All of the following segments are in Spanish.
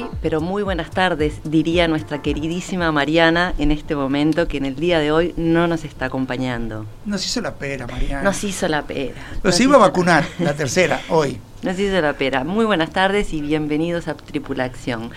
Muy, pero muy buenas tardes, diría nuestra queridísima Mariana en este momento que en el día de hoy no nos está acompañando. Nos hizo la pera, Mariana. Nos hizo la pera. Los iba a vacunar, la tercera, hoy. Nos hizo la pera. Muy buenas tardes y bienvenidos a Tripulación.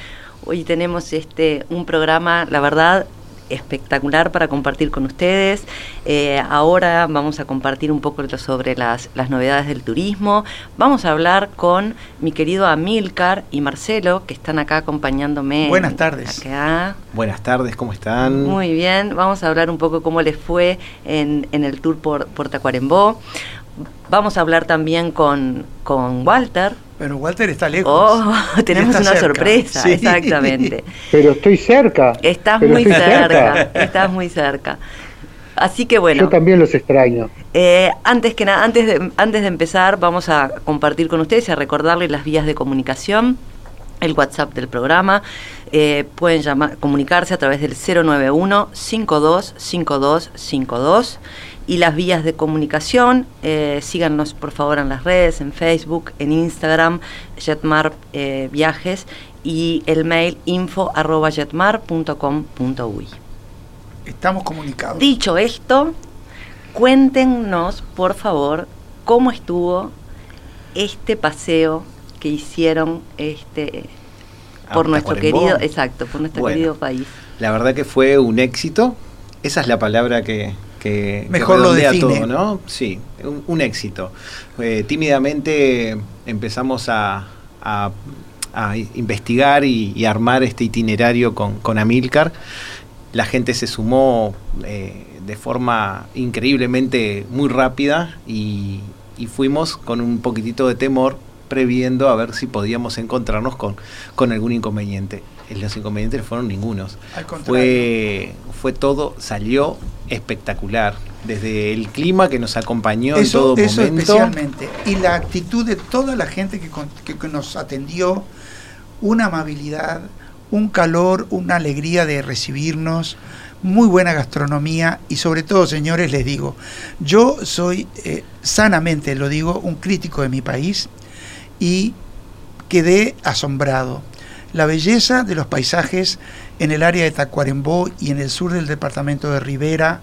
Hoy tenemos este un programa, la verdad, espectacular para compartir con ustedes. Eh, ahora vamos a compartir un poco sobre las, las, novedades del turismo. Vamos a hablar con mi querido Amilcar y Marcelo, que están acá acompañándome. Buenas tardes. Acá. Buenas tardes, ¿cómo están? Muy bien, vamos a hablar un poco cómo les fue en, en el tour por, por Tacuarembó. Vamos a hablar también con, con Walter, pero Walter está lejos. Oh, tenemos una cerca. sorpresa, sí. exactamente. Pero estoy cerca. Estás muy cerca, cerca. estás muy cerca. Así que bueno. Yo también los extraño. Eh, antes que nada, antes de, antes de empezar, vamos a compartir con ustedes y a recordarles las vías de comunicación. El WhatsApp del programa. Eh, pueden llamar, comunicarse a través del 091 525252 y las vías de comunicación. Eh, síganos por favor en las redes, en Facebook, en Instagram, Jetmar eh, Viajes y el mail info arroba jetmar.com.uy. Estamos comunicados. Dicho esto, cuéntenos por favor cómo estuvo este paseo que hicieron este por Ah, nuestro Tacuarembó. querido, exacto, por nuestro Bueno. querido país. La verdad que fue un éxito. Esa es la palabra que, que, que Mejor lo redondea define. todo, ¿no? Sí, un, un éxito. Eh, tímidamente empezamos a, a- a investigar y, y armar este itinerario con, con Amilcar. La gente se sumó eh, de forma increíblemente muy rápida y, y fuimos con un poquitito de temor previendo a ver si podíamos encontrarnos con, con algún inconveniente. Eh, Los inconvenientes fueron ningunos. Al contrario. Fue, fue todo, salió espectacular. Desde el clima que nos acompañó en Eso, todo eso momento. especialmente. Y la actitud de toda la gente que, con- que- que nos atendió, una amabilidad, un calor, una alegría de recibirnos, muy buena gastronomía y sobre todo, señores, les digo, yo soy, eh, sanamente lo digo, un crítico de mi país y quedé asombrado. La belleza de los paisajes en el área de Tacuarembó y en el sur del departamento de Rivera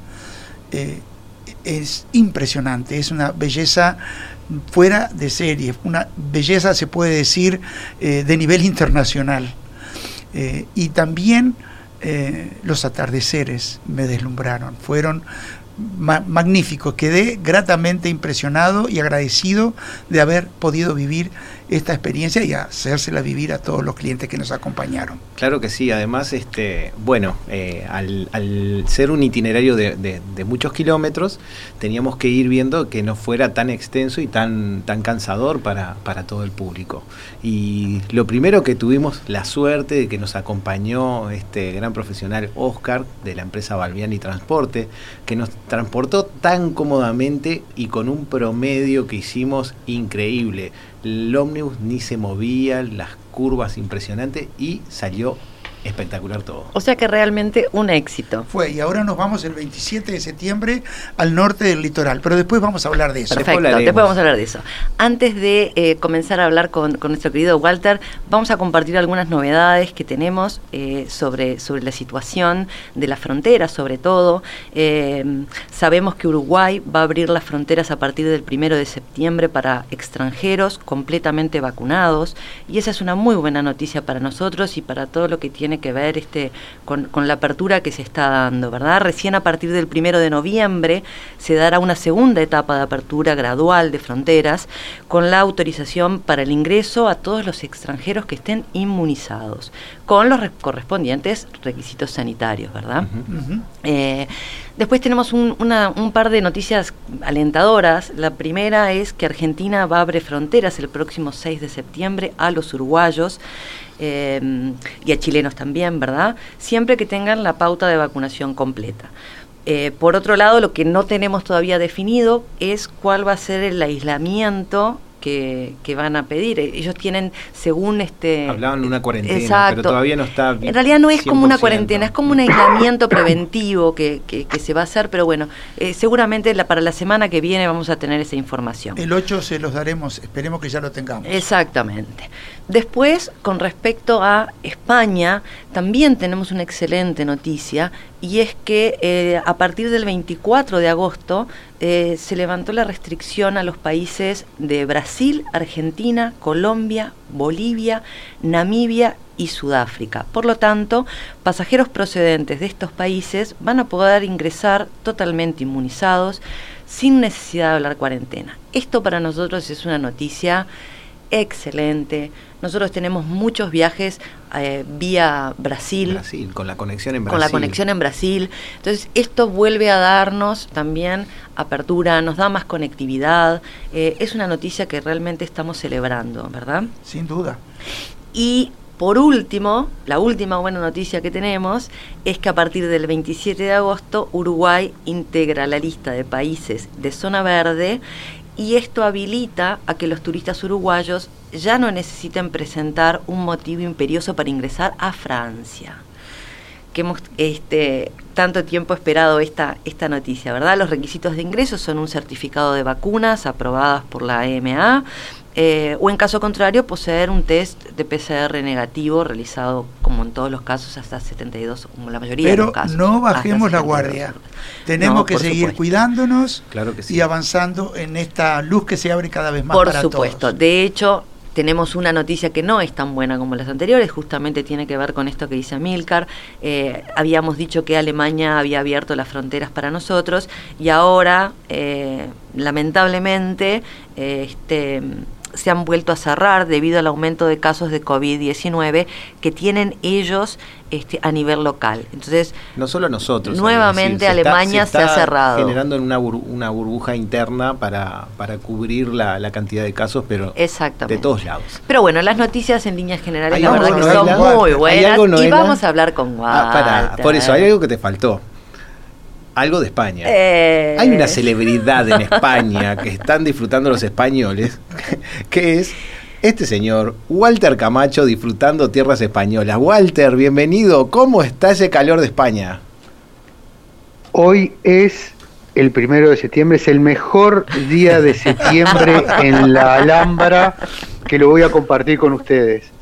eh, es impresionante, es una belleza fuera de serie, una belleza se puede decir eh, de nivel internacional. Eh, y también los atardeceres me deslumbraron, fueron ma- magníficos, quedé gratamente impresionado y agradecido de haber podido vivir esta experiencia y hacérsela vivir a todos los clientes que nos acompañaron. Claro que sí, además, este, bueno, eh, al, ser un itinerario de muchos kilómetros, teníamos que ir viendo que no fuera tan extenso y tan, tan cansador para, para todo el público. Y lo primero que tuvimos la suerte de que nos acompañó este gran profesional Oscar de la empresa Balbiani Transporte, que nos transportó tan cómodamente y con un promedio que hicimos increíble. El ómnibus ni se movía, las curvas impresionantes y salió espectacular todo. O sea que realmente un éxito. Fue, y ahora nos vamos el 27 de septiembre al norte del litoral, pero después vamos a hablar de eso. Perfecto, después, vamos a hablar de eso. Antes de eh, comenzar a hablar con, nuestro querido Walter, vamos a compartir algunas novedades que tenemos eh, sobre, sobre la situación de la frontera, sobre todo. Eh, sabemos que Uruguay va a abrir las fronteras a partir del primero de septiembre para extranjeros completamente vacunados, y esa es una muy buena noticia para nosotros y para todo lo que tiene que ver este, con, la apertura que se está dando, ¿verdad? Recién a partir del primero de noviembre se dará una segunda etapa de apertura gradual de fronteras con la autorización para el ingreso a todos los extranjeros que estén inmunizados, con los correspondientes requisitos sanitarios, ¿verdad? Eh, después tenemos un, un, par de noticias alentadoras. La primera es que Argentina va a abrir fronteras el próximo 6 de septiembre a los uruguayos. Em, y a chilenos también, ¿verdad? Siempre que tengan la pauta de vacunación completa. Eh, por otro lado, lo que no tenemos todavía definido es cuál va a ser el aislamiento que, van a pedir. Ellos tienen, según este... Hablaban de una cuarentena, pero todavía no está... En realidad no es como una cuarentena, es como un aislamiento preventivo que, se va a hacer, pero bueno, eh, seguramente la, para la semana que viene vamos a tener esa información. El 8 se los daremos, esperemos que ya lo tengamos. Exactamente. Después, con respecto a España, también tenemos una excelente noticia y es que eh, a partir del 24 de agosto eh, se levantó la restricción a los países de Brasil, Argentina, Colombia, Bolivia, Namibia y Sudáfrica. Por lo tanto, pasajeros procedentes de estos países van a poder ingresar totalmente inmunizados sin necesidad de hablar cuarentena. Esto para nosotros es una noticia excelente. Nosotros tenemos muchos viajes eh, vía Brasil. Brasil, con la conexión en Brasil. Con la conexión en Brasil. Entonces, esto vuelve a darnos también apertura, nos da más conectividad. Eh, es una noticia que realmente estamos celebrando, ¿verdad? Sin duda. Y por último, la última buena noticia que tenemos es que a partir del 27 de agosto Uruguay integra la lista de países de zona verde y esto habilita a que los turistas uruguayos ya no necesiten presentar un motivo imperioso para ingresar a Francia. Que hemos este, tanto tiempo esperado esta, esta noticia, ¿verdad? Los requisitos de ingreso son un certificado de vacunas aprobadas por la EMA, eh, o en caso contrario poseer un test de PCR negativo realizado como en todos los casos hasta 72, como la mayoría de los casos. Pero no bajemos la guardia. Tenemos que seguir cuidándonos y avanzando en esta luz que se abre cada vez más. Por supuesto. De hecho, tenemos una noticia que no es tan buena como las anteriores, justamente tiene que ver con esto que dice Milcar. Eh, habíamos dicho que Alemania había abierto las fronteras para nosotros y ahora, eh, lamentablemente, este se han vuelto a cerrar debido al aumento de casos de COVID-19 que tienen ellos este, a nivel local. Entonces, no solo nosotros. Nuevamente Alemania se, ha cerrado. Generando una, una burbuja interna para, para cubrir la, cantidad de casos, pero de todos lados. Pero bueno, las noticias en líneas generales, la verdad que son muy buenas. Y vamos a hablar con ah, Walter. por eso, hay algo que te faltó algo de España. Eh. Hay una celebridad en España que están disfrutando los españoles, que es este señor, Walter Camacho, disfrutando tierras españolas. Walter, bienvenido. ¿Cómo está ese calor de España? Hoy es el primero de septiembre, es el mejor día de septiembre en la Alhambra que lo voy a compartir con ustedes.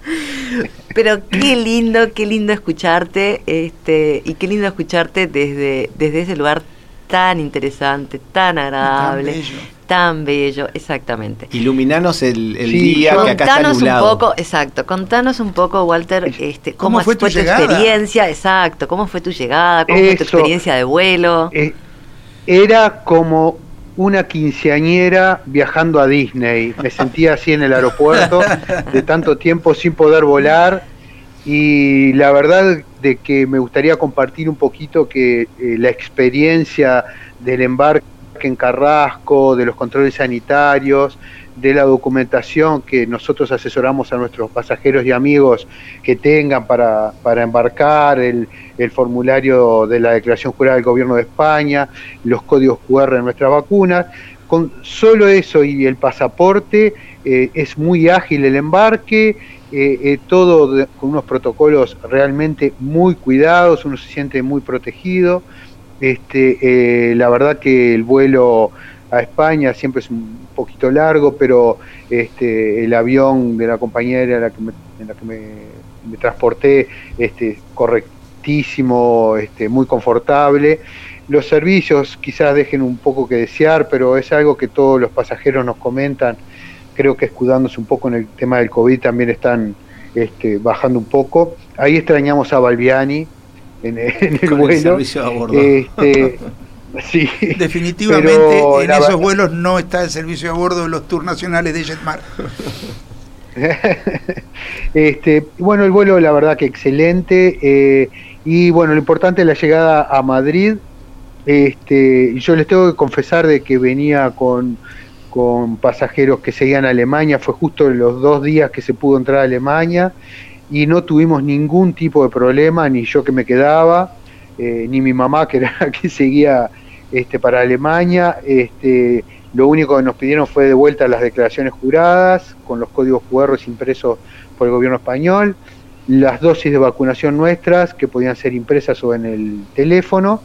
Pero qué lindo, qué lindo escucharte, este, y qué lindo escucharte desde, desde ese lugar tan interesante, tan agradable, tan bello, tan bello exactamente. Iluminanos el, día que acá está nublado. un poco, exacto, contanos un poco, Walter, este, cómo, fue, tu, experiencia, exacto, cómo fue tu llegada, cómo fue tu experiencia de vuelo. Eh, era como una quinceañera viajando a Disney. Me sentía así en el aeropuerto, de tanto tiempo sin poder volar. Y la verdad de que me gustaría compartir un poquito que eh, la experiencia del embarque en Carrasco, de los controles sanitarios, de la documentación que nosotros asesoramos a nuestros pasajeros y amigos que tengan para, para embarcar, el, el, formulario de la declaración jurada del gobierno de España, los códigos QR de nuestras vacunas. Con solo eso y el pasaporte eh, es muy ágil el embarque, todo con unos protocolos realmente muy cuidados, uno se siente muy protegido. Este, la verdad que el vuelo a España siempre es un poquito largo, pero este, el avión de la compañía en la que me, en la que me, transporté este, correctísimo, este, muy confortable. Los servicios quizás dejen un poco que desear, pero es algo que todos los pasajeros nos comentan. Creo que escudándose un poco en el tema del COVID también están este, bajando un poco. Ahí extrañamos a Balbiani en, el vuelo. Este, Sí, Definitivamente en esos vuelos no está el servicio a bordo de los tours nacionales de Jetmar. este, bueno, el vuelo la verdad que excelente. Eh, y bueno, lo importante es la llegada a Madrid. Este, yo les tengo que confesar de que venía con, con pasajeros que seguían a Alemania. Fue justo los dos días que se pudo entrar a Alemania y no tuvimos ningún tipo de problema, ni yo que me quedaba, eh, ni mi mamá que era que seguía este, para Alemania. Este, lo único que nos pidieron fue de vuelta las declaraciones juradas con los códigos QR impresos por el gobierno español, las dosis de vacunación nuestras que podían ser impresas o en el teléfono,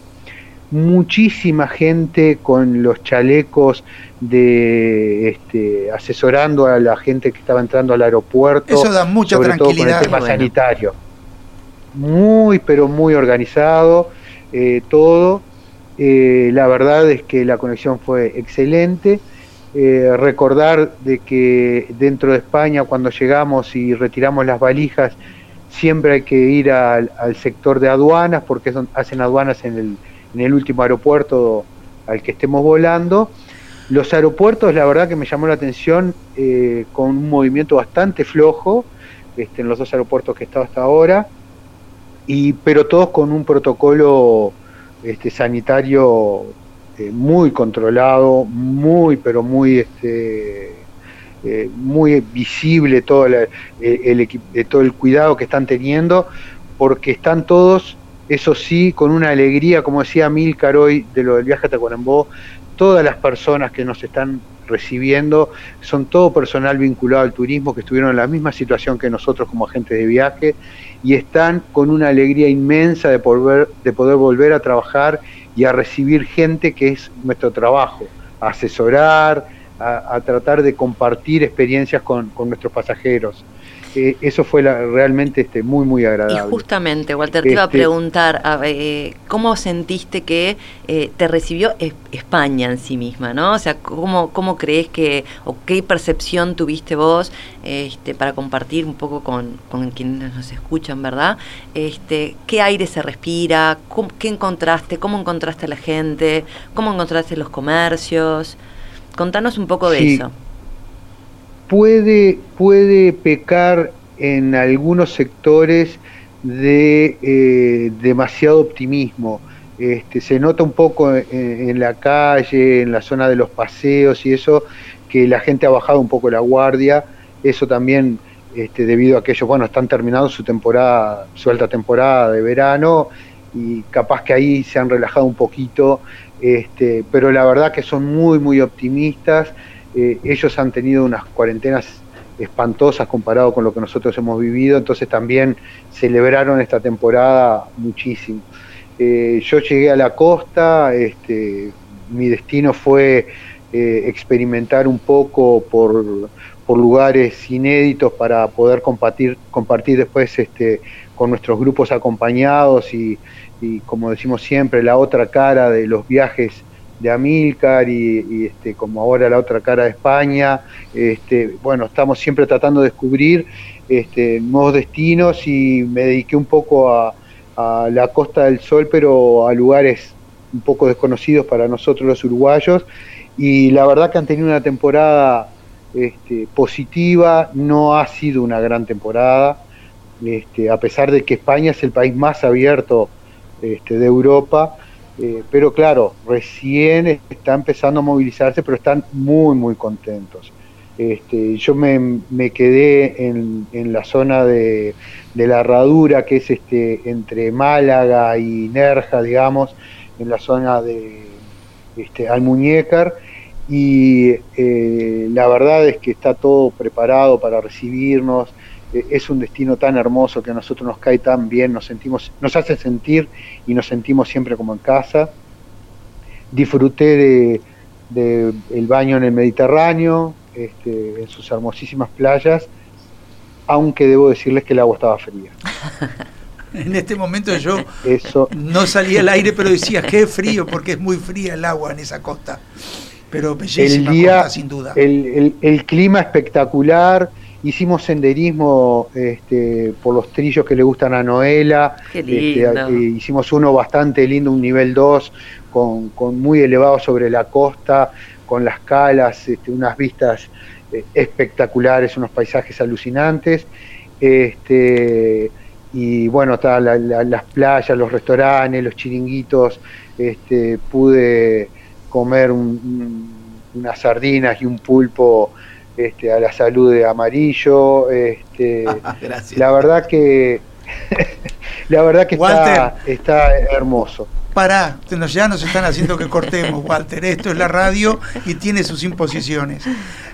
muchísima gente con los chalecos de este, asesorando a la gente que estaba entrando al aeropuerto. Eso da mucha tranquilidad. Todo con el tema sanitario. Muy, pero muy organizado eh, todo. Eh, la verdad es que la conexión fue excelente. Eh, recordar de que dentro de España cuando llegamos y retiramos las valijas siempre hay que ir al, sector de aduanas porque hacen aduanas en el, último aeropuerto al que estemos volando. Los aeropuertos, la verdad que me llamó la atención eh, con un movimiento bastante flojo este, en los dos aeropuertos que he estado hasta ahora, y, pero todos con un protocolo este, sanitario eh, muy controlado, muy, pero muy, este, eh, muy visible todo, el, eh, todo el cuidado que están teniendo, porque están todos, eso sí, con una alegría, como decía Milcar hoy de lo del viaje a Tacuarembó, todas las personas que nos están recibiendo son todo personal vinculado al turismo que estuvieron en la misma situación que nosotros como agentes de viaje y están con una alegría inmensa de poder, de poder volver a trabajar y a recibir gente que es nuestro trabajo, a asesorar, a, tratar de compartir experiencias con nuestros pasajeros. Eh, eso fue realmente este, muy, muy agradable. Y justamente, Walter, te iba a este, preguntar, eh, ¿cómo sentiste que eh, te recibió España en sí misma? ¿no? O sea, ¿cómo, ¿cómo crees que, o qué percepción tuviste vos este, para compartir un poco con, con quienes nos escuchan, ¿verdad? Este, ¿Qué aire se respira? ¿Qué encontraste? ¿Cómo encontraste a la gente? ¿Cómo encontraste los comercios? Contanos un poco de eso puede, puede pecar en algunos sectores de eh, demasiado optimismo. Este, se nota un poco en, la calle, en la zona de los paseos y eso, que la gente ha bajado un poco la guardia. Eso también este, debido a que ellos, bueno, están terminando su temporada, su alta temporada de verano y capaz que ahí se han relajado un poquito, este, pero la verdad que son muy, muy optimistas eh, ellos han tenido unas cuarentenas espantosas comparado con lo que nosotros hemos vivido, entonces también celebraron esta temporada muchísimo. Eh, yo llegué a la costa, este, mi destino fue eh, experimentar un poco por, lugares inéditos para poder compartir, compartir después este, con nuestros grupos acompañados y, como decimos siempre, la otra cara de los viajes de Amílcar y, este, como ahora la otra cara de España. Este, bueno, estamos siempre tratando de descubrir este, nuevos destinos y me dediqué un poco a, la Costa del Sol, pero a lugares un poco desconocidos para nosotros los uruguayos. Y la verdad que han tenido una temporada este, positiva, no ha sido una gran temporada, este, a pesar de que España es el país más abierto este, de Europa eh, pero claro, recién está empezando a movilizarse, pero están muy, muy contentos. Este, yo me, quedé en, la zona de, la herradura, que es este, entre Málaga y Nerja, digamos, en la zona de este, Almuñécar, y eh, la verdad es que está todo preparado para recibirnos. Eh, es un destino tan hermoso que a nosotros nos cae tan bien, nos sentimos, nos hace sentir y nos sentimos siempre como en casa. Disfruté de, el baño en el Mediterráneo, este, en sus hermosísimas playas, aunque debo decirles que el agua estaba fría. en este momento yo no salía al aire, pero decía, qué frío, porque es muy fría el agua en esa costa. Pero bellísima el día, sin duda. el clima espectacular, Hicimos senderismo este, por los trillos que le gustan a Noela. Este, eh, hicimos uno bastante lindo, un nivel 2, con, con, muy elevado sobre la costa, con las calas, este, unas vistas eh, espectaculares, unos paisajes alucinantes. Este, y bueno, está las playas, los restaurantes, los chiringuitos. Este, pude comer unas sardinas y un pulpo este, a la salud de Amarillo. Este, La verdad que la verdad que está, hermoso. Pará, ya nos están haciendo que cortemos, Walter. Esto es la radio y tiene sus imposiciones.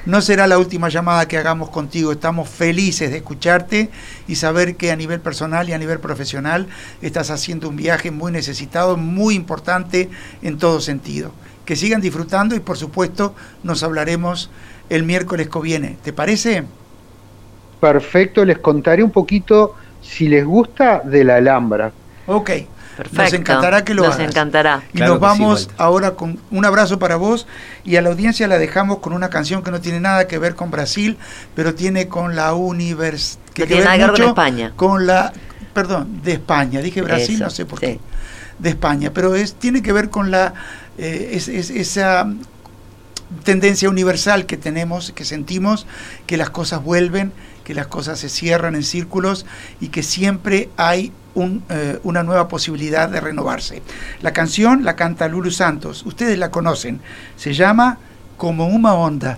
No será la última llamada que hagamos contigo. Estamos felices de escucharte y saber que a nivel personal y a nivel profesional estás haciendo un viaje muy necesitado, muy importante en todo sentido. Que sigan disfrutando y por supuesto nos hablaremos el miércoles que viene. ¿Te parece? Perfecto, les contaré un poquito, si les gusta, de la Alhambra. Ok. Perfecto. Nos encantará que lo Nos encantará. Y nos vamos ahora con un abrazo para vos y a la audiencia la dejamos con una canción que no tiene nada que ver con Brasil, pero tiene con la universidad. Que tiene nada que ver con España. Con la, perdón, de España. Dije Brasil, no sé por qué. De España, pero es tiene que ver con la eh, es, esa tendencia universal que tenemos, que sentimos, que las cosas vuelven, que las cosas se cierran en círculos y que siempre hay eh, una nueva posibilidad de renovarse. La canción la canta Lulu Santos, ustedes la conocen, se llama Como una onda.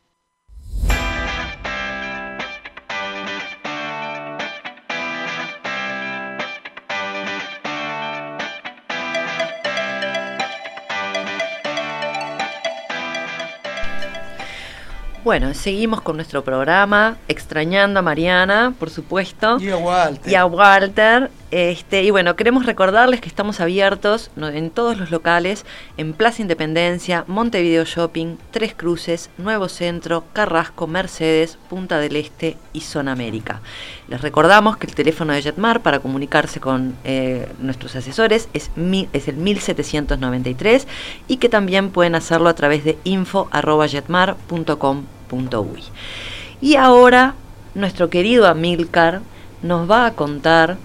Bueno, seguimos con nuestro programa, extrañando a Mariana, por supuesto. Y a Walter. Y a Walter. Este, y bueno, queremos recordarles que estamos abiertos en todos los locales, en Plaza Independencia, Montevideo Shopping, Tres Cruces, Nuevo Centro, Carrasco, Mercedes, Punta del Este y Zona América. Les recordamos que el teléfono de Jetmar para comunicarse con eh, nuestros asesores es, mi, es el 1793 y que también pueden hacerlo a través de info.jetmar.com y ahora nuestro querido Amilcar nos va a contar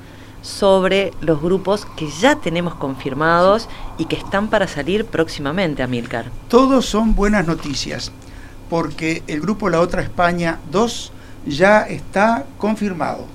sobre los grupos que ya tenemos confirmados y que están para salir próximamente, Amilcar. Todos son buenas noticias, porque el grupo La Otra España 2 ya está confirmado.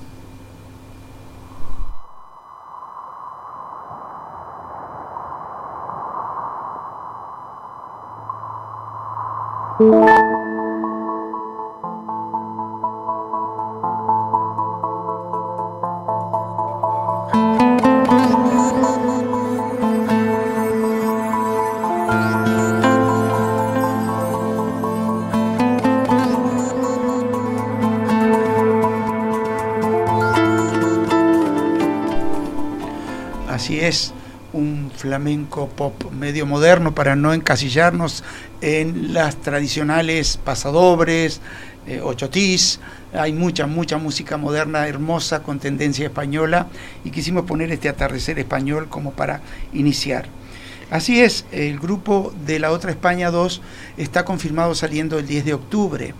Pop medio moderno para no encasillarnos en las tradicionales pasadobres, eh. Hay mucha, mucha música moderna hermosa con tendencia española y quisimos poner este atardecer español como para iniciar. Así es, el grupo de la otra España 2 está confirmado saliendo el 10 de octubre.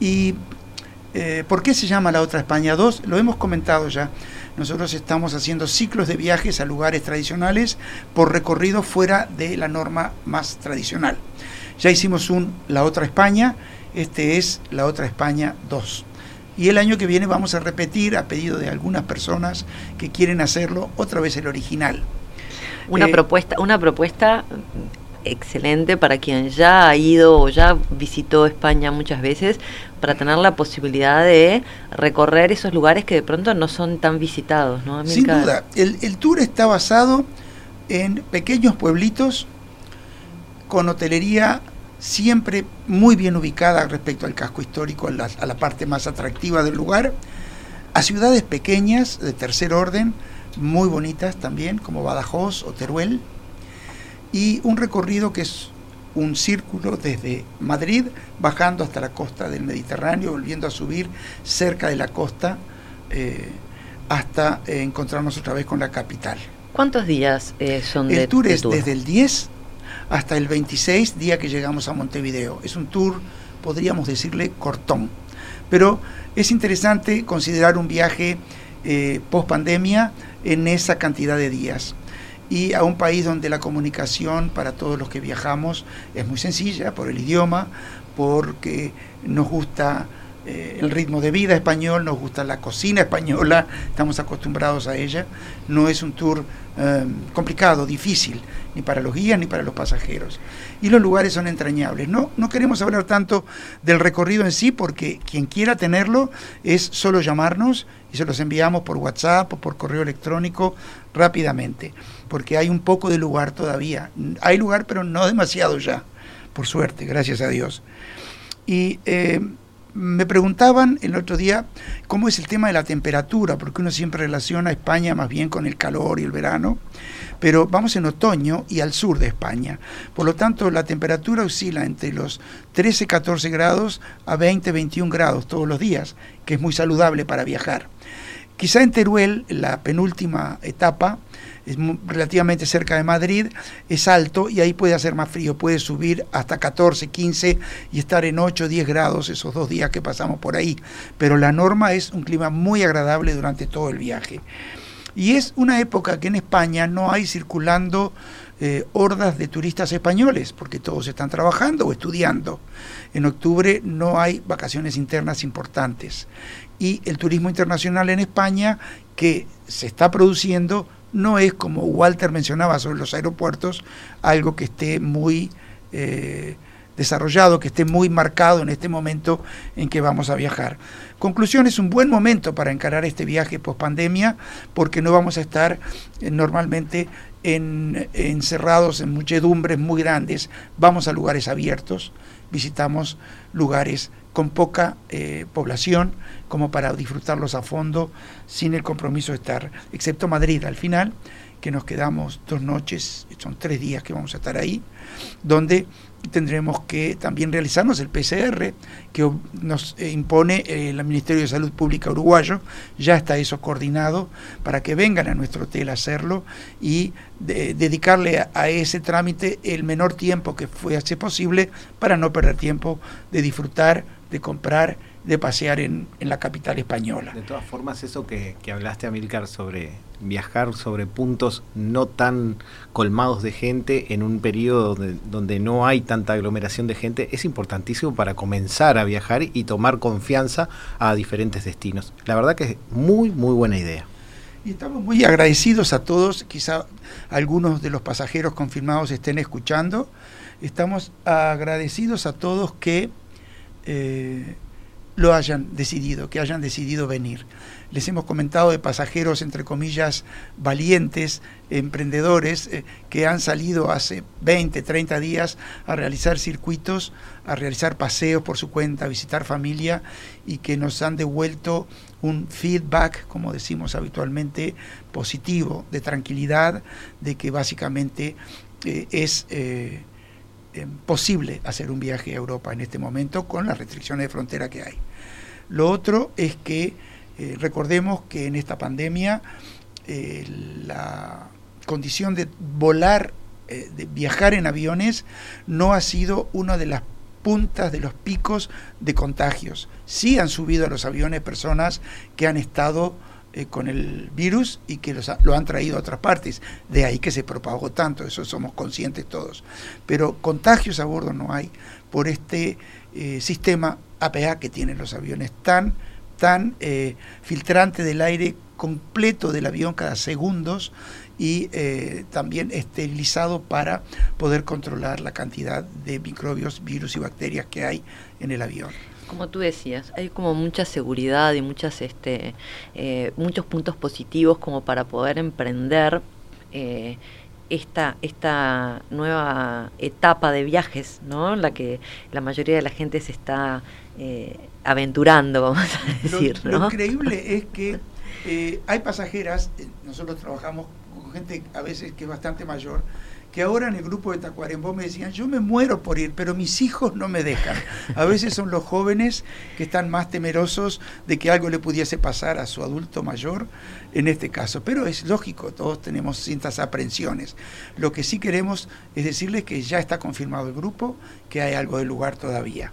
¿Y eh, por qué se llama la otra España 2? Lo hemos comentado ya. Nosotros estamos haciendo ciclos de viajes a lugares tradicionales por recorrido fuera de la norma más tradicional. Ya hicimos un La Otra España, este es La Otra España 2. Y el año que viene vamos a repetir, a pedido de algunas personas que quieren hacerlo, otra vez el original. Una Eh, propuesta, una propuesta excelente para quien ya ha ido o ya visitó España muchas veces, para tener la posibilidad de recorrer esos lugares que de pronto no son tan visitados, ¿no? Sin duda, el, el tour está basado en pequeños pueblitos con hotelería siempre muy bien ubicada respecto al casco histórico, a la, a la parte más atractiva del lugar, a ciudades pequeñas de tercer orden, muy bonitas también, como Badajoz o Teruel, y un recorrido que es un círculo desde Madrid, bajando hasta la costa del Mediterráneo, volviendo a subir cerca de la costa, eh, hasta eh, encontrarnos otra vez con la capital. ¿Cuántos días eh, son de El tour de es desde el 10 hasta el 26, día que llegamos a Montevideo. Es un tour, podríamos decirle, cortón. Pero es interesante considerar un viaje post pandemia en esa cantidad de días. Y a un país donde la comunicación para todos los que viajamos es muy sencilla, por el idioma, porque nos gusta eh, el ritmo de vida español, nos gusta la cocina española, estamos acostumbrados a ella. No es un tour eh, complicado, difícil, ni para los guías ni para los pasajeros. Y los lugares son entrañables. No, no queremos hablar tanto del recorrido en sí, porque quien quiera tenerlo es solo llamarnos y se los enviamos por WhatsApp o por correo electrónico rápidamente, porque hay un poco de lugar todavía. Hay lugar, pero no demasiado ya, por suerte, gracias a Dios. Y eh, me preguntaban el otro día cómo es el tema de la temperatura, porque uno siempre relaciona España más bien con el calor y el verano, pero vamos en otoño y al sur de España. Por lo tanto, la temperatura oscila entre los 13-14 grados a 20-21 grados todos los días, que es muy saludable para viajar. Quizá en Teruel, la penúltima etapa, es relativamente cerca de Madrid, es alto y ahí puede hacer más frío, puede subir hasta 14, 15 y estar en 8, 10 grados esos dos días que pasamos por ahí. Pero la norma es un clima muy agradable durante todo el viaje. Y es una época que en España no hay circulando eh, hordas de turistas españoles, porque todos están trabajando o estudiando. En octubre no hay vacaciones internas importantes. Y el turismo internacional en España, que se está produciendo, no es como Walter mencionaba sobre los aeropuertos, algo que esté muy eh, desarrollado, que esté muy marcado en este momento en que vamos a viajar. Conclusión, es un buen momento para encarar este viaje post pandemia, porque no vamos a estar eh, normalmente en- encerrados en muchedumbres muy grandes, vamos a lugares abiertos, visitamos lugares con poca eh, población como para disfrutarlos a fondo sin el compromiso de estar, excepto Madrid al final, que nos quedamos dos noches, son tres días que vamos a estar ahí, donde tendremos que también realizarnos el PCR que nos eh, impone eh, el Ministerio de Salud Pública uruguayo, ya está eso coordinado para que vengan a nuestro hotel a hacerlo y dedicarle a, ese trámite el menor tiempo que fuese posible para no perder tiempo de disfrutar, de comprar de pasear en, la capital española. De todas formas, eso que, que hablaste, Amilcar, sobre viajar sobre puntos no tan colmados de gente en un periodo donde, no hay tanta aglomeración de gente, es importantísimo para comenzar a viajar y tomar confianza a diferentes destinos. La verdad que es muy, muy buena idea. Y estamos muy agradecidos a todos, quizá algunos de los pasajeros confirmados estén escuchando, estamos agradecidos a todos que... Eh, lo hayan decidido, que hayan decidido venir. Les hemos comentado de pasajeros, entre comillas, valientes, emprendedores, eh, que han salido hace 20, 30 días a realizar circuitos, a realizar paseos por su cuenta, a visitar familia y que nos han devuelto un feedback, como decimos habitualmente, positivo, de tranquilidad, de que básicamente eh, es... posible hacer un viaje a Europa en este momento con las restricciones de frontera que hay. Lo otro es que eh, recordemos que en esta pandemia eh, la condición de volar, eh, de viajar en aviones, no ha sido una de las puntas de los picos de contagios. Sí han subido a los aviones personas que han estado con el virus y que lo han traído a otras partes. De ahí que se propagó tanto, eso somos conscientes todos. Pero contagios a bordo no hay por este sistema APA que tienen los aviones, tan, tan eh, filtrante del aire completo del avión cada segundos y eh, también esterilizado para poder controlar la cantidad de microbios, virus y bacterias que hay en el avión. Como tú decías, hay como mucha seguridad y muchas, este, eh, muchos puntos positivos como para poder emprender esta, esta nueva etapa de viajes, ¿no? La que la mayoría de la gente se está eh, aventurando, vamos a decir. Lo, increíble es que eh, hay pasajeras, eh, nosotros trabajamos con gente a veces que es bastante mayor, que ahora en el grupo de Tacuarembó me decían, yo me muero por ir, pero mis hijos no me dejan. A veces son los jóvenes que están más temerosos de que algo le pudiese pasar a su adulto mayor en este caso. Pero es lógico, todos tenemos ciertas aprensiones. Lo que sí queremos es decirles que ya está confirmado el grupo, que hay algo de lugar todavía.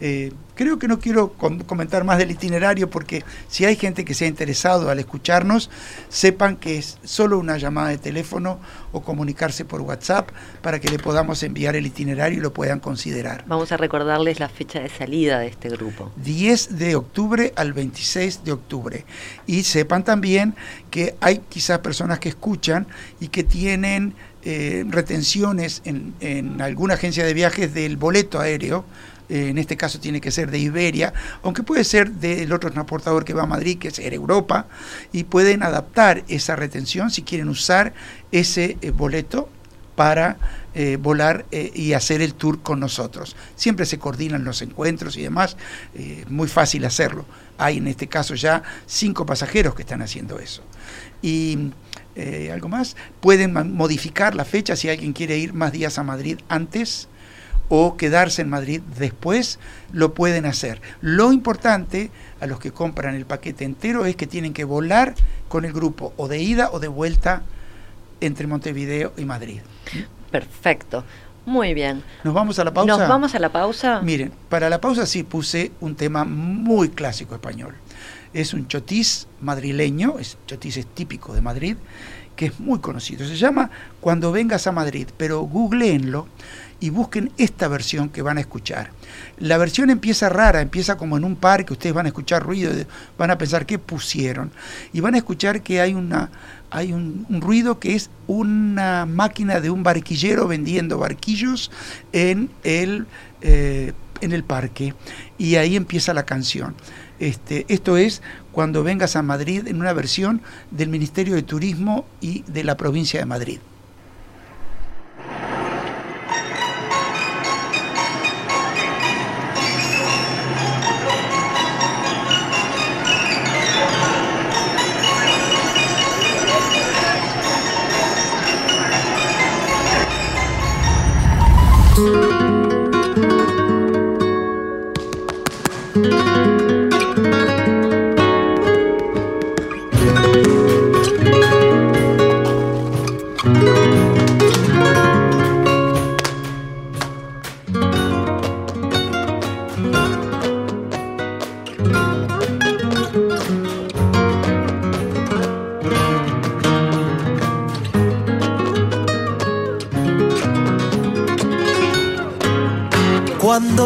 Eh, creo que no quiero comentar más del itinerario porque si hay gente que se ha interesado al escucharnos, sepan que es solo una llamada de teléfono o comunicarse por WhatsApp para que le podamos enviar el itinerario y lo puedan considerar. Vamos a recordarles la fecha de salida de este grupo. 10 de octubre al 26 de octubre. Y sepan también que hay quizás personas que escuchan y que tienen eh, retenciones en, en alguna agencia de viajes del boleto aéreo eh, en este caso tiene que ser de Iberia, aunque puede ser del otro transportador que va a Madrid, que es Europa, y pueden adaptar esa retención si quieren usar ese eh, boleto para eh, volar y hacer el tour con nosotros. Siempre se coordinan los encuentros y demás, muy fácil hacerlo. Hay en este caso ya cinco pasajeros que están haciendo eso. Y algo más, pueden modificar la fecha si alguien quiere ir más días a Madrid antes o quedarse en Madrid después, lo pueden hacer. Lo importante a los que compran el paquete entero es que tienen que volar con el grupo o de ida o de vuelta entre Montevideo y Madrid. Perfecto. Muy bien. ¿Nos vamos a la pausa? Nos vamos a la pausa. Miren, para la pausa sí puse un tema muy clásico español. Es un chotis madrileño, es chotis es típico de Madrid, que es muy conocido. Se llama Cuando vengas a Madrid, pero googleenlo y busquen esta versión que van a escuchar. La versión empieza rara, empieza como en un parque, ustedes van a escuchar ruido, van a pensar qué pusieron y van a escuchar que hay una hay un, ruido que es una máquina de un barquillero vendiendo barquillos en el, eh, en el parque y ahí empieza la canción. Este, esto es cuando vengas a Madrid en una versión del Ministerio de Turismo y de la provincia de Madrid.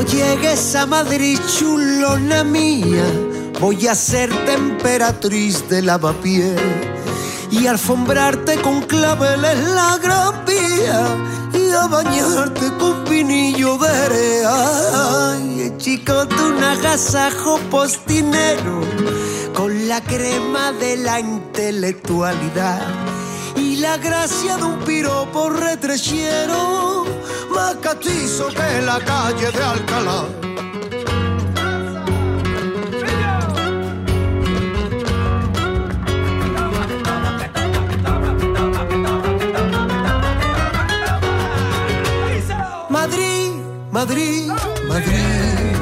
Llegues a Madrid, chulona mía, voy a ser temperatriz de lavapié y alfombrarte con claveles la gran vía y a bañarte con pinillo de. Ay, chico, tú un agasajo postinero con la crema de la intelectualidad y la gracia de un piropo retrechero más castizo que la calle de Alcalá. Madrid, Madrid, Madrid,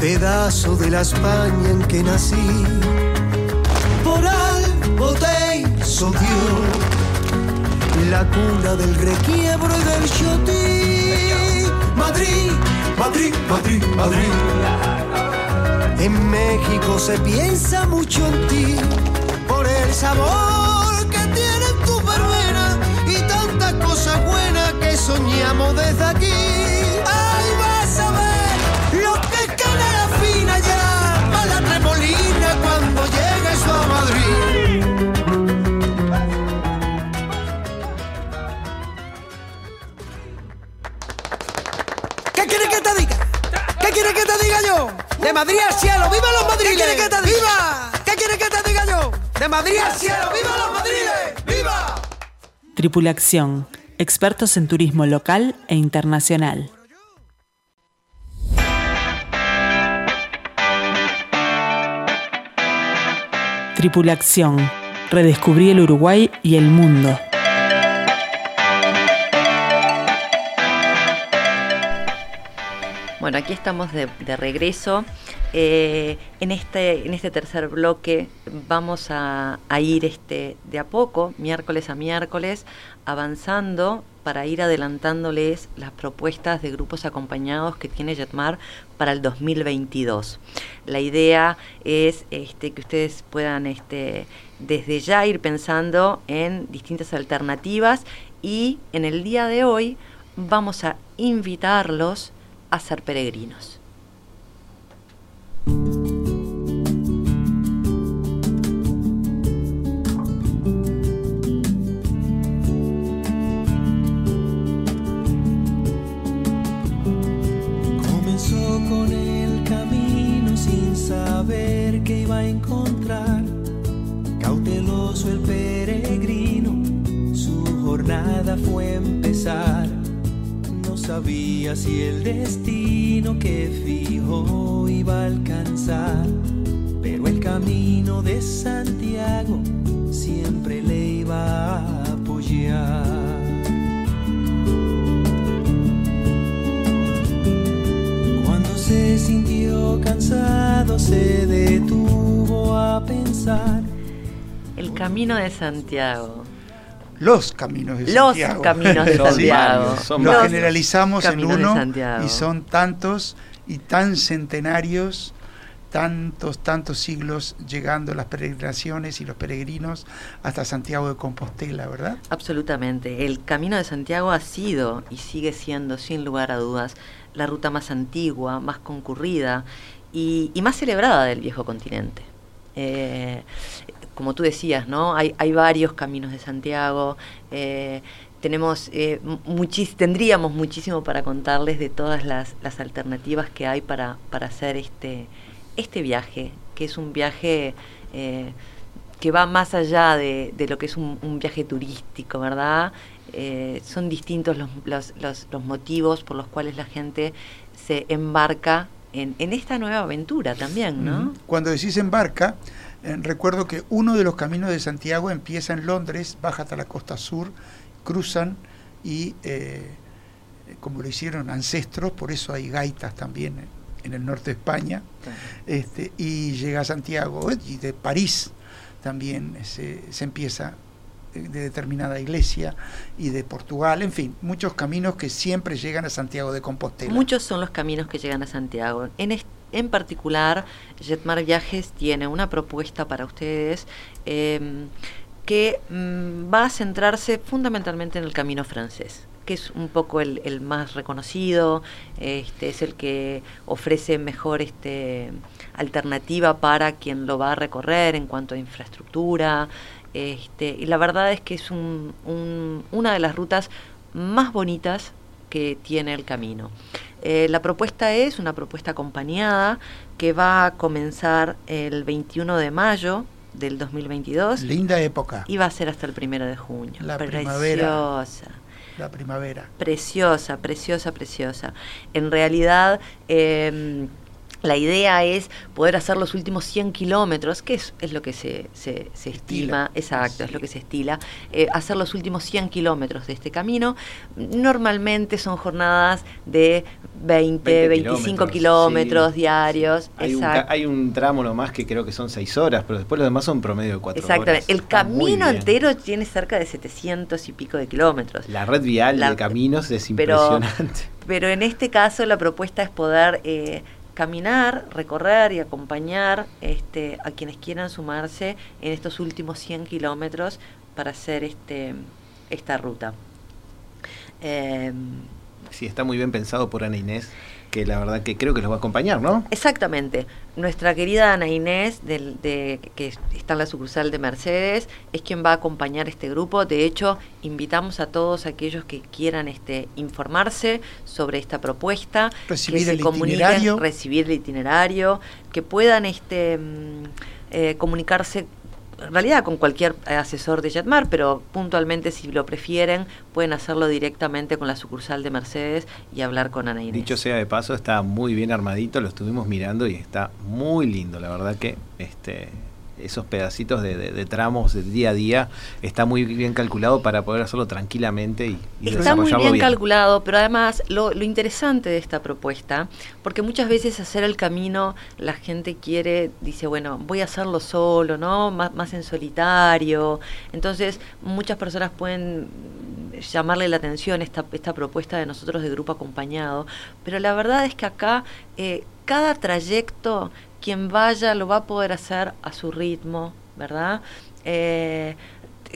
pedazo de la España en que nací. Por algo te hizo Dios, la cuna del requiebro y del chotí. Madrid, Madrid, Madrid, Madrid. En México se piensa mucho en ti por el sabor que tiene tu verbena y tantas cosas buenas que soñamos desde aquí. De Madrid al cielo, ¡viva los madriles! ¿Qué quieres que te diga? ¡Viva! ¿Qué quieres que te diga yo? De Madrid al cielo, ¡viva los madriles! ¡Viva! Tripulación. Expertos en turismo local e internacional. Tripulación. Redescubrí el Uruguay y el mundo. Bueno, aquí estamos de, regreso. Eh, en, este, en este tercer bloque vamos a, a ir este, de a poco, miércoles a miércoles, avanzando para ir adelantándoles las propuestas de grupos acompañados que tiene Jetmar para el 2022. La idea es este, que ustedes puedan este, desde ya ir pensando en distintas alternativas y en el día de hoy vamos a invitarlos a ser peregrinos. Sabía si el destino que fijó iba a alcanzar, pero el camino de Santiago siempre le iba a apoyar. Cuando se sintió cansado, se detuvo a pensar. El camino de Santiago. Los caminos de Los Santiago. caminos de Son Santiago. son Los generalizamos en uno y son tantos y tan centenarios, tantos, tantos siglos llegando las peregrinaciones y los peregrinos hasta Santiago de Compostela, ¿verdad? Absolutamente. El Camino de Santiago ha sido y sigue siendo, sin lugar a dudas, la ruta más antigua, más concurrida y, y más celebrada del viejo continente. Eh, como tú decías, ¿no? Hay, hay varios caminos de Santiago. eh, tenemos eh, muchis- tendríamos muchísimo para contarles de todas las, las alternativas que hay para, para hacer este, este viaje, que es un viaje eh, que va más allá de, de lo que es un, viaje turístico, ¿verdad? Eh, son distintos los, los, los- los motivos por los cuales la gente se embarca en, en esta nueva aventura también, ¿no? Cuando decís embarca, recuerdo que uno de los caminos de Santiago empieza en Londres, baja hasta la costa sur, cruzan y, eh, como lo hicieron ancestros, por eso hay gaitas también en el norte de España, este, y llega a Santiago eh, y de París también se, se empieza eh, de determinada iglesia y de Portugal, en fin, muchos caminos que siempre llegan a Santiago de Compostela. Muchos son los caminos que llegan a Santiago. En, en particular, Jetmar Viajes tiene una propuesta para ustedes eh, que mm, va a centrarse fundamentalmente en el camino francés. que es un poco el, más reconocido, este, es el que ofrece mejor este, alternativa para quien lo va a recorrer en cuanto a infraestructura. Este, y la verdad es que es un, un- una de las rutas más bonitas que tiene el camino. Eh, la propuesta es una propuesta acompañada que va a comenzar el 21 de mayo del 2022 Linda época, y va a ser hasta el primero de junio. La primavera. Preciosa, la primavera. preciosa, preciosa, preciosa. En realidad, eh, la idea es poder hacer los últimos 100 kilómetros, que es, es lo que se, se, se estima, exacto, es lo que se estila, eh, hacer los últimos 100 kilómetros de este camino. Normalmente son jornadas de 20, 25 kilómetros sí. diarios. Hay un, hay un tramo nomás que creo que son 6 horas, pero después los demás son promedio de 4 horas. Exactamente. El Está camino entero tiene cerca de 700 y pico de kilómetros. La red vial La- de caminos es pero- impresionante. Pero en este caso la propuesta es poder eh, caminar, recorrer y acompañar este, a quienes quieran sumarse en estos últimos 100 kilómetros para hacer este, esta ruta. Eh, Sí, está muy bien pensado por Ana Inés, que la verdad que creo que los va a acompañar, ¿no? Exactamente. Nuestra querida Ana Inés, del- de, que está en la sucursal de Mercedes, es quien va a acompañar este grupo. De hecho, invitamos a todos aquellos que quieran este, informarse sobre esta propuesta, Recibir que se el comuniquen, itinerario. recibir el itinerario, que puedan este, mm, eh, comunicarse en realidad con cualquier eh, asesor de Jetmar, pero puntualmente si lo prefieren pueden hacerlo directamente con la sucursal de Mercedes y hablar con Ana. Dicho sea de paso, está muy bien armadito, lo estuvimos mirando y está muy lindo, la verdad que este esos pedacitos de, de- de tramos de día a día está muy bien calculado para poder hacerlo tranquilamente y, y Está muy bien, calculado, pero además lo, lo interesante de esta propuesta, porque muchas veces hacer el camino la gente quiere, dice, bueno, voy a hacerlo solo, ¿no? Más, más en solitario. Entonces, muchas personas pueden llamarle la atención esta, esta propuesta de nosotros de grupo acompañado, pero la verdad es que acá eh, cada trayecto, quien vaya lo va a poder hacer a su ritmo, ¿verdad? Eh,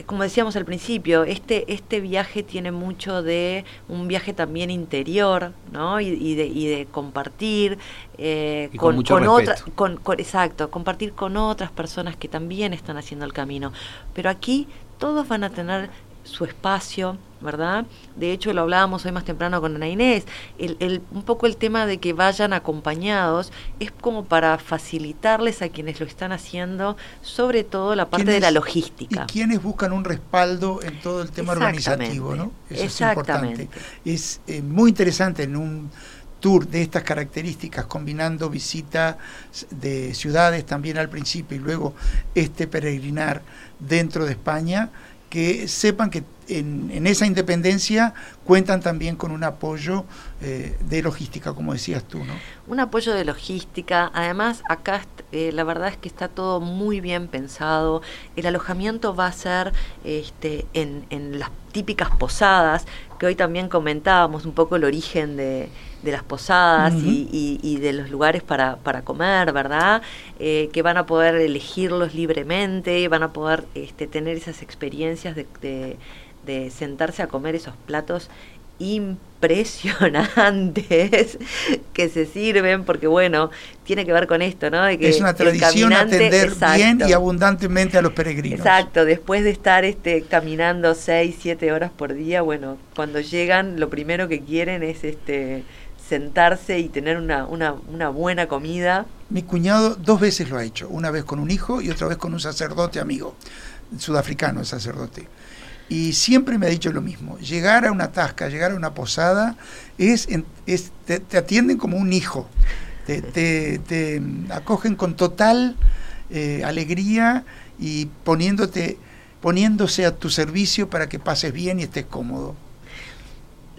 como decíamos al principio, este, este viaje tiene mucho de un viaje también interior, ¿no? Y, y de, y de compartir eh, Y con mucho otra- respeto. con, con- exacto, compartir con otras personas que también están haciendo el camino. Pero aquí todos van a tener su espacio, ¿verdad? De hecho, lo hablábamos hoy más temprano con Ana Inés, el, el- un poco el tema de que vayan acompañados es como para facilitarles a quienes lo están haciendo, sobre todo la parte de la ¿Quiénes- logística. Y quienes buscan un respaldo en todo el tema organizativo, ¿no? Eso es importante. Exactamente. Es eh, muy interesante en un tour de estas características, combinando visita de ciudades también al principio y luego este peregrinar dentro de España, que sepan que en, en esa independencia cuentan también con un apoyo eh, de logística, como decías tú, ¿no? Un apoyo de logística, además acá eh, la verdad es que está todo muy bien pensado, el alojamiento va a ser este, en, en las típicas posadas, que hoy también comentábamos un poco el origen de, de las posadas y, y- y de los lugares para, para comer, ¿verdad? Eh, que van a poder elegirlos libremente, van a poder este, tener esas experiencias de, de- de sentarse a comer esos platos impresionantes que se sirven, porque bueno, tiene que ver con esto, ¿no? De que es una tradición atender bien y abundantemente a los peregrinos. Exacto, después de estar este, caminando 6, 7 horas por día, bueno, cuando llegan lo primero que quieren es este sentarse y tener una, una, buena comida. Mi cuñado dos veces lo ha hecho, una vez con un hijo y otra vez con un sacerdote amigo, sudafricano el sacerdote. Y siempre me ha dicho lo mismo, llegar a una tasca, llegar a una posada, es, te, atienden como un hijo, te acogen con total eh, alegría y poniéndote, poniéndose a tu servicio para que pases bien y estés cómodo.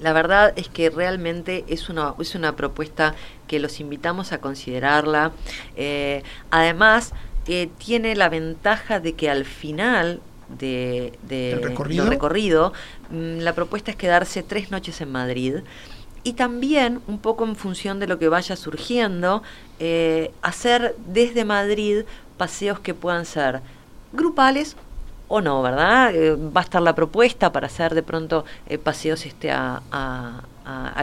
La verdad es que realmente es una, es una propuesta que los invitamos a considerarla. Eh, además, eh, tiene la ventaja de que al final de, de- ¿Del recorrido? del recorrido, mm, la propuesta es quedarse tres noches en Madrid. Y también, un poco en función de lo que vaya surgiendo, eh, hacer desde Madrid paseos que puedan ser grupales o no, ¿verdad? Eh, va a estar la propuesta para hacer de pronto eh, paseos este, a, a-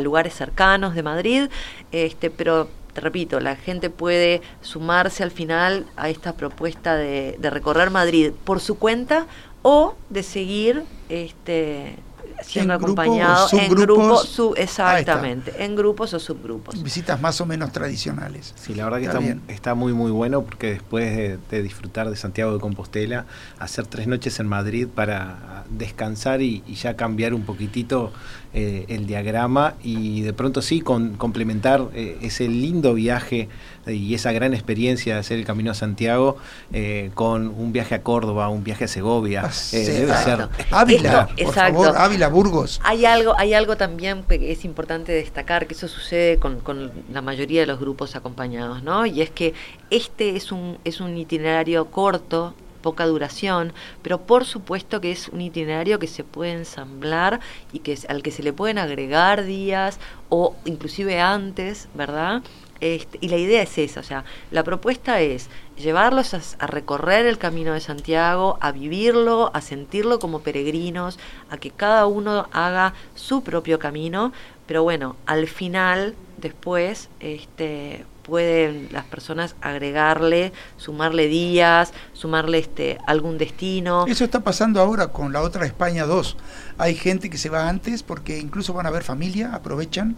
lugares cercanos de Madrid, este, pero te repito, la gente puede sumarse al final a esta propuesta de, de recorrer Madrid por su cuenta o de seguir este, siendo En grupo acompañado en grupos, su- exactamente, en grupos o subgrupos. Visitas más o menos tradicionales. Sí, la verdad que Está está, bien. está muy muy bueno porque después de, de disfrutar de Santiago de Compostela, hacer tres noches en Madrid para descansar y, y ya cambiar un poquitito eh, el diagrama y de pronto sí con, complementar eh, ese lindo viaje y esa gran experiencia de hacer el Camino a Santiago eh, con un viaje a Córdoba, un viaje a Segovia. Ah, Eh, sí, debe exacto. ser Ávila, Esto- por exacto. favor, Ávila, Burgos. Hay algo, hay algo también que es importante destacar, que eso sucede con, con la mayoría de los grupos acompañados, ¿no? Y es que este es un, es un itinerario corto, poca duración, pero por supuesto que es un itinerario que se puede ensamblar y que es- al que se le pueden agregar días o inclusive antes, ¿verdad? Este, y la idea es esa, o sea, la propuesta es llevarlos a, recorrer el camino de Santiago, a vivirlo, a sentirlo como peregrinos, a que cada uno haga su propio camino, pero bueno, al final, después, este, pueden las personas agregarle, sumarle días, sumarle este algún destino. Eso está pasando ahora con la otra España 2. Hay gente que se va antes porque incluso van a ver familia, aprovechan.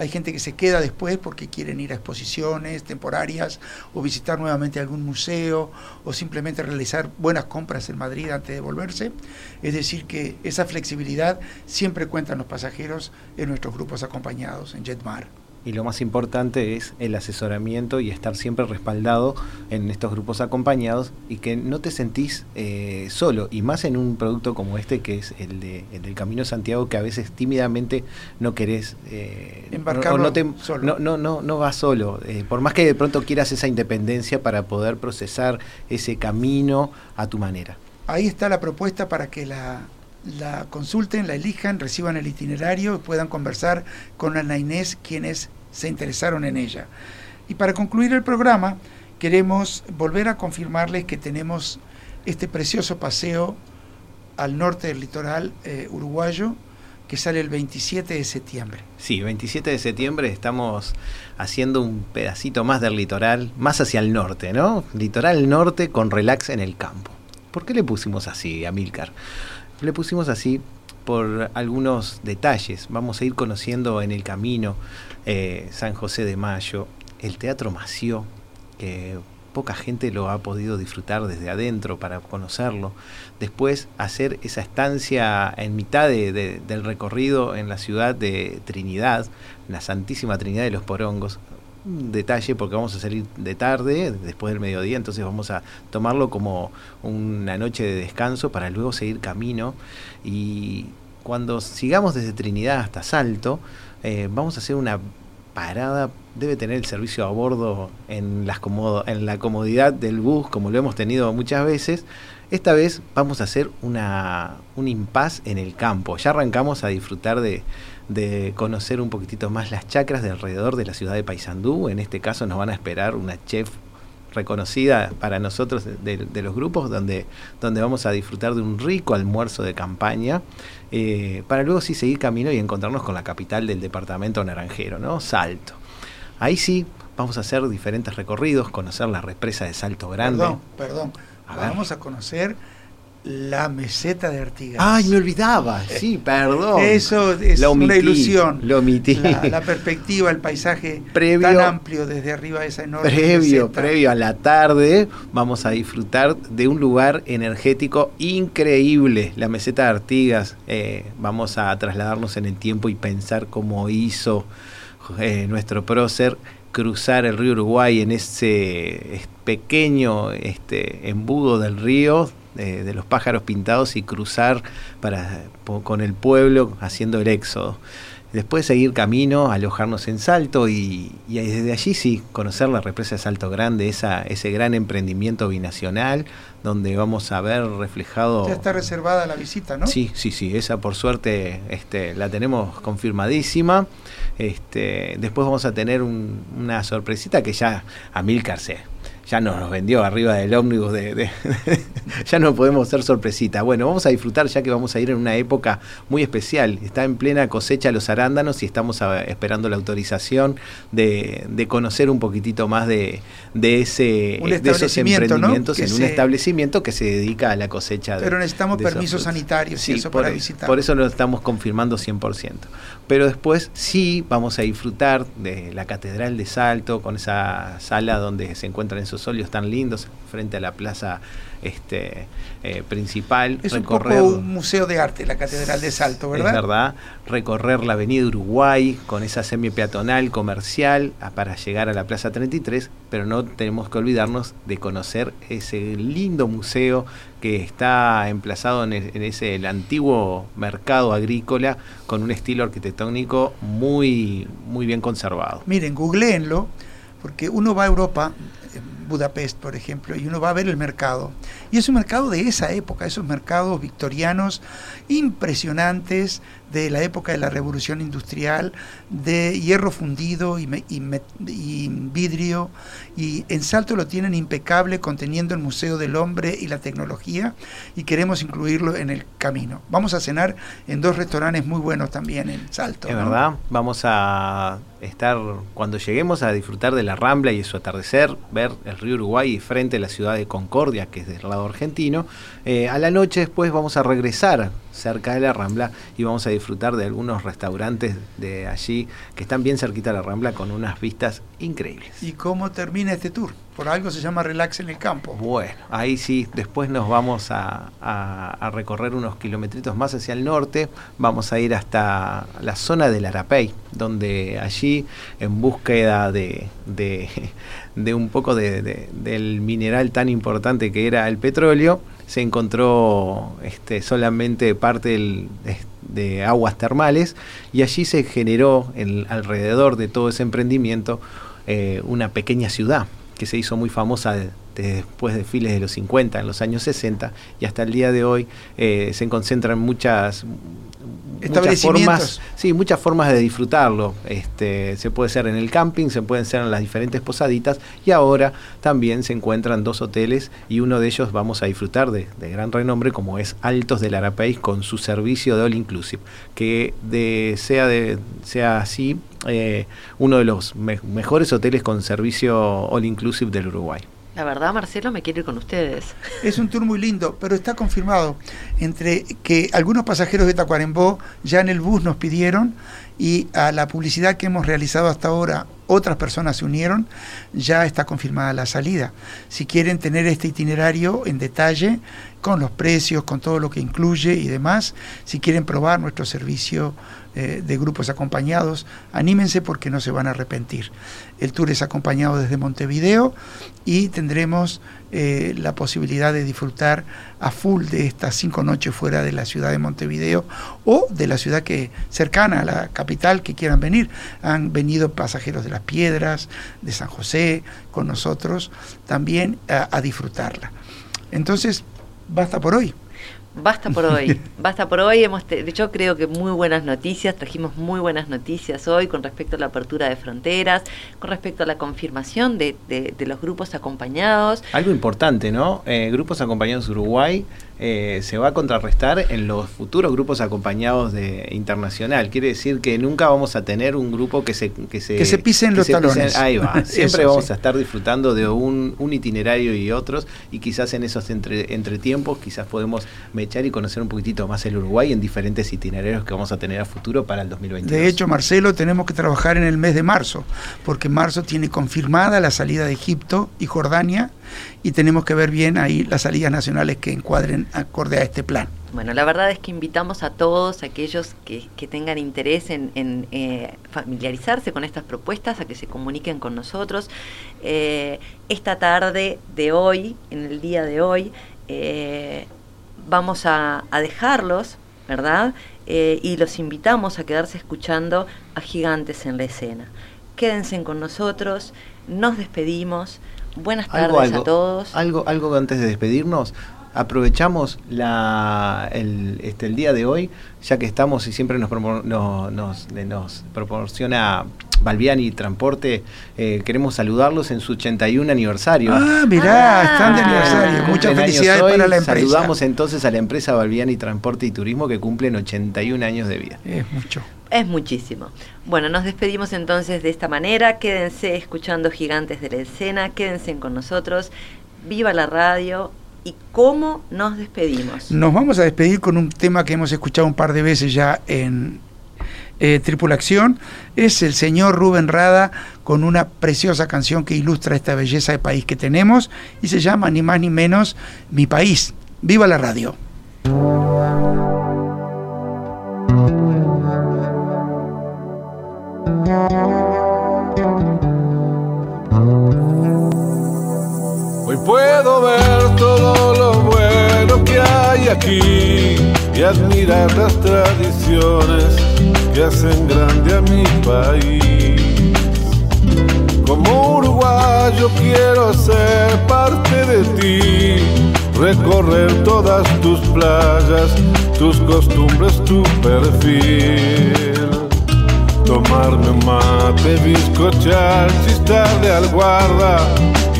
Hay gente que se queda después porque quieren ir a exposiciones temporarias o visitar nuevamente algún museo o simplemente realizar buenas compras en Madrid antes de volverse. Es decir, que esa flexibilidad siempre cuentan los pasajeros en nuestros grupos acompañados en Jetmar. Y lo más importante es el asesoramiento y estar siempre respaldado en estos grupos acompañados y que no te sentís eh, solo. Y más en un producto como este que es el, de, el del Camino de Santiago que a veces tímidamente no querés... Eh, Embarcarlo o no, te, solo. no, no, no, no vas solo. Eh, por más que de pronto quieras esa independencia para poder procesar ese camino a tu manera. Ahí está la propuesta para que la, la consulten, la elijan, reciban el itinerario y puedan conversar con Ana Inés, quienes se interesaron en ella. Y para concluir el programa, queremos volver a confirmarles que tenemos este precioso paseo al norte del litoral eh, uruguayo que sale el 27 de septiembre. Sí, 27 de septiembre estamos haciendo un pedacito más del litoral, más hacia el norte, ¿no? Litoral norte con relax en el campo. ¿Por qué le pusimos así, Amílcar? Le pusimos así por algunos detalles. Vamos a ir conociendo en el camino eh, San José de Mayo, el Teatro Mació, que poca gente lo ha podido disfrutar desde adentro para conocerlo. Después hacer esa estancia en mitad de- de- del recorrido en la ciudad de Trinidad, la Santísima Trinidad de los Porongos. Detalle porque vamos a salir de tarde, después del mediodía, entonces vamos a tomarlo como una noche de descanso para luego seguir camino. Y cuando sigamos desde Trinidad hasta Salto, eh, vamos a hacer una parada, debe tener el servicio a bordo en, las comodo- en la comodidad del bus, como lo hemos tenido muchas veces. Esta vez vamos a hacer una, un impas en el campo. Ya arrancamos a disfrutar de, de conocer un poquitito más las chacras de alrededor de la ciudad de Paysandú. En este caso nos van a esperar una chef reconocida para nosotros de, de los grupos, donde, donde vamos a disfrutar de un rico almuerzo de campaña, eh, para luego sí seguir camino y encontrarnos con la capital del departamento naranjero, ¿no? Salto. Ahí sí vamos a hacer diferentes recorridos, conocer la represa de Salto Grande. Perdón, perdón. A ver. Vamos a conocer la meseta de Artigas. Ay, me olvidaba, sí, perdón. Eso es Lo una omití, ilusión. Lo omití. La, la perspectiva, el paisaje Previo- tan amplio desde arriba de esa enorme Previo, meseta. previo a la tarde, vamos a disfrutar de un lugar energético increíble, la meseta de Artigas. Eh, vamos a trasladarnos en el tiempo y pensar cómo hizo eh, nuestro prócer cruzar el río Uruguay en ese es- pequeño este, embudo del río de los pájaros pintados y cruzar para, con el pueblo haciendo el éxodo. Después seguir camino, alojarnos en Salto y, y desde allí sí, conocer la represa de Salto Grande, esa, ese gran emprendimiento binacional donde vamos a ver reflejado... Ya está reservada la visita, ¿no? Sí, sí, sí, esa por suerte este, la tenemos confirmadísima. Este, después vamos a tener un- una sorpresita que ya Amílcar se, ya nos los vendió arriba del ómnibus de, de- ya no podemos ser sorpresita. Bueno, vamos a disfrutar ya que vamos a ir en una época muy especial. Está en plena cosecha los arándanos y estamos a- esperando la autorización de, de conocer un poquitito más de, de ese de esos emprendimientos en un establecimiento que se dedica a la cosecha de Pero necesitamos permisos sanitarios y eso por, para visitar. por eso lo estamos confirmando 100%. Pero después sí vamos a disfrutar de la Catedral de Salto, con esa sala donde se encuentran esos óleos tan lindos, frente a la plaza este, eh, principal. Es un recorrer, poco un museo de arte, la Catedral de Salto, ¿verdad? es verdad, recorrer la Avenida Uruguay con esa semi peatonal comercial a- para llegar a la Plaza 33, pero no tenemos que olvidarnos de conocer ese lindo museo que está emplazado en, el- ese el antiguo mercado agrícola con un estilo arquitectónico muy muy bien conservado. Miren, googleenlo, porque uno va a Europa, en Budapest, por ejemplo, y uno va a ver el mercado. Y es un mercado de esa época, esos mercados victorianos impresionantes de la época de la revolución industrial, de hierro fundido y, me- y me- y vidrio. Y en Salto lo tienen impecable, conteniendo el Museo del Hombre y la Tecnología, y queremos incluirlo en el camino. Vamos a cenar en dos restaurantes muy buenos también en Salto. Es ¿no? verdad, vamos a estar, cuando lleguemos a disfrutar de la Rambla y su atardecer, ver el río Uruguay y frente a la ciudad de Concordia, que es del lado argentino, eh, a la noche después vamos a regresar cerca de la Rambla y vamos a disfrutar de algunos restaurantes de allí que están bien cerquita de la Rambla con unas vistas increíbles. ¿Y cómo termina este tour? Por algo se llama Relax en el Campo. Bueno, ahí sí, después nos vamos a, a- a recorrer unos kilometritos más hacia el norte, vamos a ir hasta la zona del Arapey, donde allí, en búsqueda de, de, de un poco de- de- del mineral tan importante que era el petróleo, se encontró este, solamente parte de, aguas termales y allí se generó en- alrededor de todo ese emprendimiento eh, una pequeña ciudad que se hizo muy famosa de- de- después de fines de los 50, en los años 60, y hasta el día de hoy eh, se concentran muchas, muchas Establecimientos. formas, sí, muchas formas de disfrutarlo. Este, se puede ser en el camping, se pueden ser en las diferentes posaditas, y ahora también se encuentran dos hoteles, y uno de ellos vamos a disfrutar de, de gran renombre, como es Altos del Arapey, con su servicio de All Inclusive, que de, sea, de, sea así eh, uno de los me- mejores hoteles con servicio All Inclusive del Uruguay. La verdad, Marcelo, me quiero ir con ustedes. Es un tour muy lindo, pero está confirmado entre que algunos pasajeros de Tacuarembó ya en el bus nos pidieron y a la publicidad que hemos realizado hasta ahora otras personas se unieron, ya está confirmada la salida. Si quieren tener este itinerario en detalle, con los precios, con todo lo que incluye y demás, si quieren probar nuestro servicio eh, de grupos acompañados, anímense porque no se van a arrepentir. El tour es acompañado desde Montevideo y tendremos eh, la posibilidad de disfrutar a full de estas cinco noches fuera de la ciudad de Montevideo o de la ciudad que cercana a la capital que quieran venir. Han venido pasajeros de las Piedras, de San José, con nosotros también a, a disfrutarla. Entonces, basta por hoy. Basta por hoy, basta por hoy. Hemos te- yo creo que muy buenas noticias, trajimos muy buenas noticias hoy con respecto a la apertura de fronteras, con respecto a la confirmación de, de- de los grupos acompañados. Algo importante, ¿no? Eh, grupos acompañados Uruguay eh, se va a contrarrestar en los futuros grupos acompañados de internacional. Quiere decir que nunca vamos a tener un grupo que se que se, Que se pisen los talones. ahí va. Siempre Eso, vamos sí. a estar disfrutando de un, un itinerario y otros y quizás en esos entre, entretiempos quizás podemos mechar y conocer un poquitito más el Uruguay en diferentes itinerarios que vamos a tener a futuro para el 2022. De hecho, Marcelo, tenemos que trabajar en el mes de marzo, porque marzo tiene confirmada la salida de Egipto y Jordania, y tenemos que ver bien ahí las salidas nacionales que encuadren acorde a este plan. Bueno, la verdad es que invitamos a todos aquellos que, que tengan interés en, eh, familiarizarse con estas propuestas, a que se comuniquen con nosotros. Eh, esta tarde de hoy, en el día de hoy, eh, vamos a, a dejarlos, ¿verdad? Y los invitamos a quedarse escuchando a Gigantes en la escena. Quédense con nosotros, nos despedimos. Buenas tardes Algo, algo, a todos. Algo, algo antes de despedirnos. Aprovechamos la, el, este, el día de hoy, ya que estamos y siempre nos, propor- no- nos, proporciona Balbiani Transporte, eh, queremos saludarlos en su 81 aniversario. Ah, mirá, están de Ah. aniversario. Muchas felicidades hoy. para la empresa. Saludamos entonces a la empresa Balbiani Transporte y Turismo que cumplen 81 años de vida. Es mucho. Es muchísimo. Bueno, nos despedimos entonces de esta manera. Quédense escuchando Gigantes de la Escena, quédense con nosotros. Viva la radio. ¿Y cómo nos despedimos? Nos vamos a despedir con un tema que hemos escuchado un par de veces ya en eh, Tripulación. Es el señor Rubén Rada con una preciosa canción que ilustra esta belleza de país que tenemos y se llama ni más ni menos Mi País. ¡Viva la radio! Aquí y admirar las tradiciones que hacen grande a mi país. Como uruguayo quiero ser parte de ti, recorrer todas tus playas, tus costumbres, tu perfil. Tomarme mate, bizcochar, chistar de alguarda,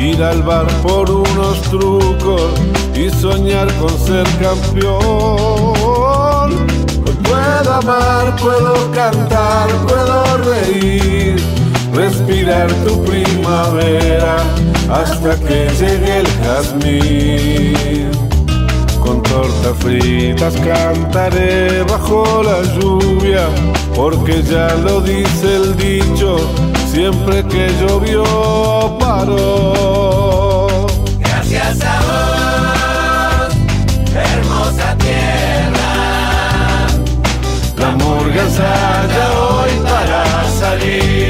ir al bar por unos trucos y soñar con ser campeón. Puedo amar, puedo cantar, puedo reír, respirar tu primavera hasta que llegue el jazmín. Con tortas fritas cantaré bajo la lluvia, porque ya lo dice el dicho, siempre que llovió paró. Gracias a vos, hermosa tierra. La murga ensaya hoy para salir.